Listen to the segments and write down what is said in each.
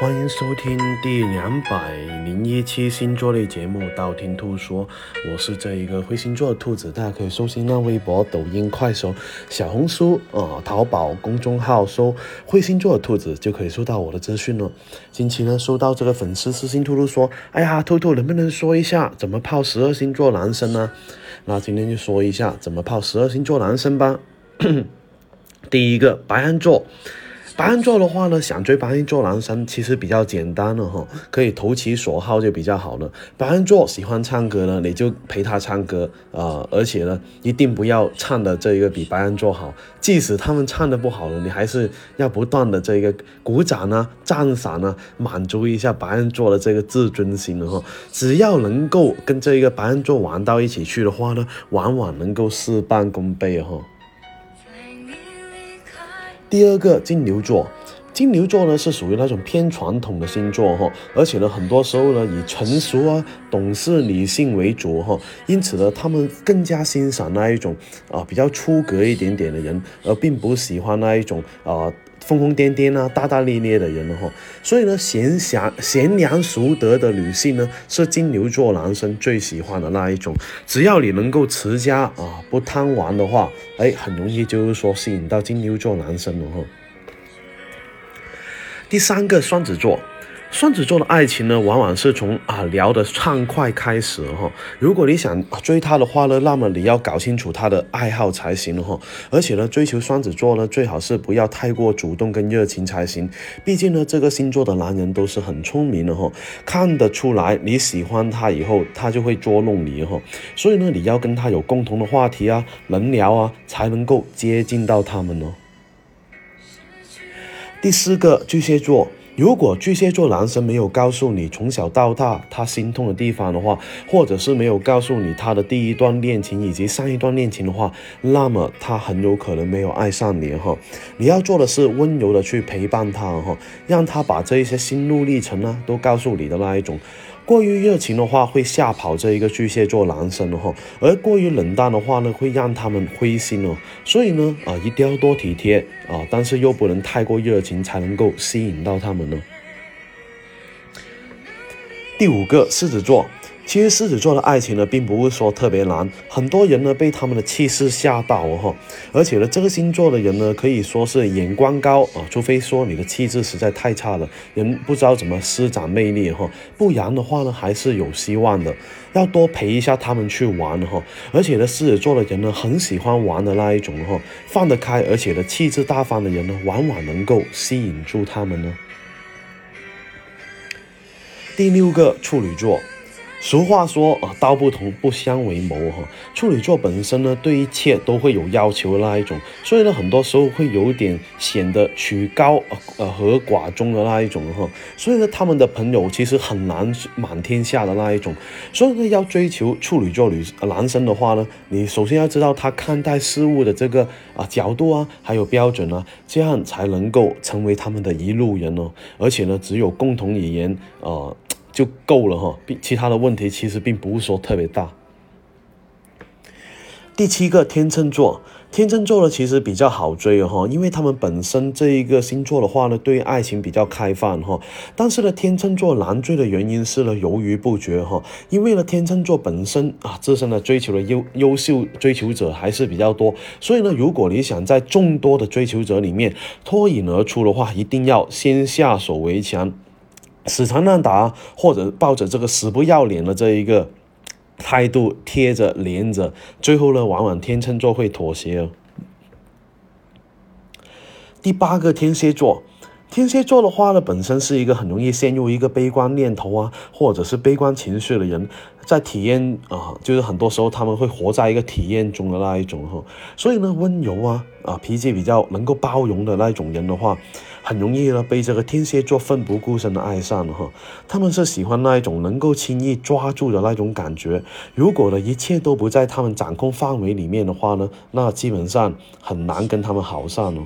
欢迎收听第两百零一期星座类节目《道听途说》，我是这一个灰星座的兔子，大家可以搜新浪微博、抖音、快手、小红书呃、淘宝公众号搜“灰星座的兔子”就可以收到我的资讯了。近期呢，收到这个粉丝私信兔兔说：“哎呀，兔兔能不能说一下怎么泡十二星座男生呢？”那今天就说一下怎么泡十二星座男生吧。第一个，白羊座。白羊座的话呢，想追白羊座男生其实比较简单了哈，可以投其所好就比较好了。白羊座喜欢唱歌呢，你就陪他唱歌啊、而且呢，一定不要唱的这一个比白羊座好。即使他们唱的不好了，你还是要不断的这个鼓掌啊、赞赏啊，满足一下白羊座的这个自尊心了哈。只要能够跟这一个白羊座玩到一起去的话呢，往往能够事半功倍哈。第二个金牛座，金牛座呢是属于那种偏传统的星座哈，而且呢很多时候呢以成熟啊、懂事、理性为主哈，因此呢他们更加欣赏那一种啊、比较出格一点点的人，而并不喜欢那一种啊。疯疯癫癫啊，大大咧咧的人了哈，所以呢，贤贤贤良淑德的女性呢，是金牛座男生最喜欢的那一种。只要你能够持家啊，不贪玩的话，哎，很容易就是说吸引到金牛座男生了哈。第三个双子座，双子座的爱情呢，往往是从啊聊得畅快开始哈。如果你想追他的话呢，那么你要搞清楚他的爱好才行哈。而且呢，追求双子座呢，最好是不要太过主动跟热情才行。毕竟呢，这个星座的男人都是很聪明的哈，看得出来你喜欢他以后，他就会捉弄你哈。所以呢，你要跟他有共同的话题啊，能聊啊，才能够接近到他们哦。第四个巨蟹座，如果巨蟹座男生没有告诉你从小到大他心痛的地方的话，或者是没有告诉你他的第一段恋情以及上一段恋情的话，那么他很有可能没有爱上你哈。你要做的是温柔的去陪伴他哈，让他把这一些心路历程呢都告诉你的那一种。过于热情的话会吓跑这一个巨蟹座男生哈，而过于冷淡的话呢，会让他们灰心哦。所以呢，啊，一定要多体贴啊，但是又不能太过热情，才能够吸引到他们呢。第五个，狮子座。其实狮子座的爱情呢，并不是说特别难，很多人呢被他们的气势吓到哦哈，而且呢，这个星座的人呢，可以说是眼光高啊，除非说你的气质实在太差了，人不知道怎么施展魅力哈，不然的话呢，还是有希望的，要多陪一下他们去玩哈，而且呢，狮子座的人呢，很喜欢玩的那一种哈，放得开，而且呢，气质大方的人呢，往往能够吸引住他们呢。第六个处女座。俗话说啊，道不同不相为谋哈。处女座本身呢，对一切都会有要求的那一种，所以呢，很多时候会有点显得曲高呃和寡中的那一种哈。所以呢，他们的朋友其实很难满天下的那一种。所以呢，要追求处女座女男生的话呢，你首先要知道他看待事物的这个啊角度啊，还有标准啊，这样才能够成为他们的一路人哦。而且呢，只有共同语言啊。就够了哈，并其他的问题其实并不是说特别大。第七个天秤座，天秤座呢其实比较好追哈，因为他们本身这一个星座的话呢，对爱情比较开放哈。但是呢，天秤座难追的原因是呢犹豫不决哈，因为呢天秤座本身啊自身的追求的优优秀追求者还是比较多，所以呢，如果你想在众多的追求者里面脱颖而出的话，一定要先下手为强。死缠烂打，或者抱着这个死不要脸的这一个态度贴着连着，最后呢，往往天秤座会妥协哦。第八个天蝎座，天蝎座的话呢，本身是一个很容易陷入一个悲观念头啊，或者是悲观情绪的人，在体验啊，就是很多时候他们会活在一个体验中的那一种哈，所以呢，温柔啊啊，脾气比较能够包容的那种人的话。很容易呢被这个天蝎座奋不顾身的爱上了哈，他们是喜欢那一种能够轻易抓住的那种感觉。如果呢一切都不在他们掌控范围里面的话呢，那基本上很难跟他们好上了。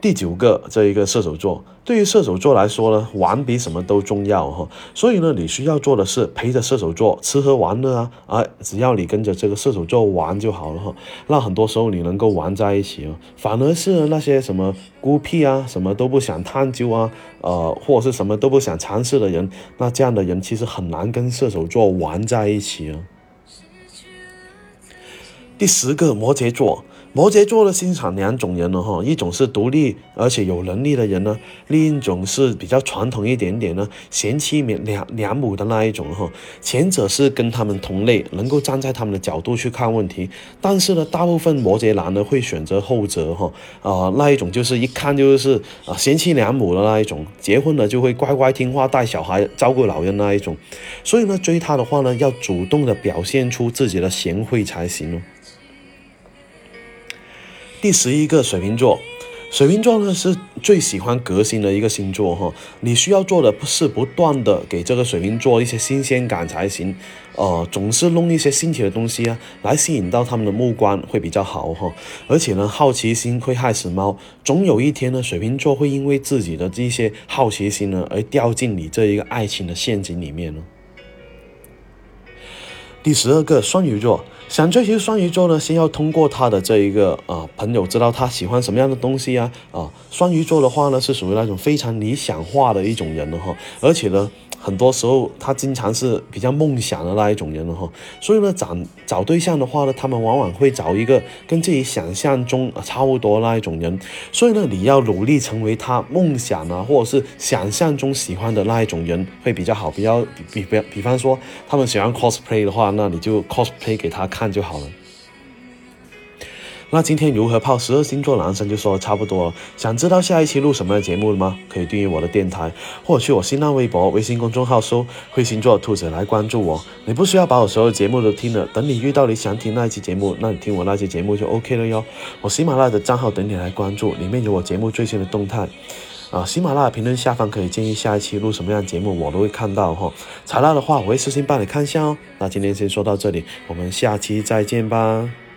第九个，这一个射手座，对于射手座来说呢，玩比什么都重要哈。所以呢，你需要做的是陪着射手座吃喝玩乐啊，啊，只要你跟着这个射手座玩就好了哈。那很多时候你能够玩在一起哦，反而是那些什么孤僻啊，什么都不想探究啊，呃，或者是什么都不想尝试的人，那这样的人其实很难跟射手座玩在一起哦。第十个，摩羯座。摩羯座的欣赏两种人呢，哈，一种是独立而且有能力的人呢，另一种是比较传统一点点呢，贤妻良良母的那一种哈。前者是跟他们同类，能够站在他们的角度去看问题，但是呢，大部分摩羯男呢会选择后者哈，啊，那一种就是一看就是啊贤妻良母的那一种，结婚了就会乖乖听话带小孩照顾老人那一种，所以呢，追她的话呢，要主动的表现出自己的贤惠才行哦。第十一个水瓶座，水瓶座呢是最喜欢革新的一个星座哈。你需要做的不是不断的给这个水瓶座一些新鲜感才行，呃，总是弄一些新奇的东西啊，来吸引到他们的目光会比较好哈。而且呢，好奇心会害死猫，总有一天呢，水瓶座会因为自己的这些好奇心呢，而掉进你这一个爱情的陷阱里面呢。第十二个双鱼座，想追求双鱼座呢，先要通过他的这一个啊朋友知道他喜欢什么样的东西啊啊，双鱼座的话呢，是属于那种非常理想化的一种人了哈，而且呢。很多时候，他经常是比较梦想的那一种人了哈，所以呢，找找对象的话呢，他们往往会找一个跟自己想象中差不多那一种人，所以呢，你要努力成为他梦想啊，或者是想象中喜欢的那一种人会比较好，比较比比比方说，他们喜欢 cosplay 的话，那你就 cosplay 给他看就好了。那今天如何泡十二星座男生就说的差不多了。想知道下一期录什么样节目了吗？可以订阅我的电台，或者去我新浪微博、微信公众号搜“会星座兔子”来关注我。你不需要把我所有节目都听了，等你遇到你想听那一期节目，那你听我那期节目就 OK 了哟。我喜马拉雅的账号等你来关注，里面有我节目最新的动态。啊，喜马拉雅评论下方可以建议下一期录什么样的节目，我都会看到哈。材料的话，我会私信帮你看一下哦。那今天先说到这里，我们下期再见吧。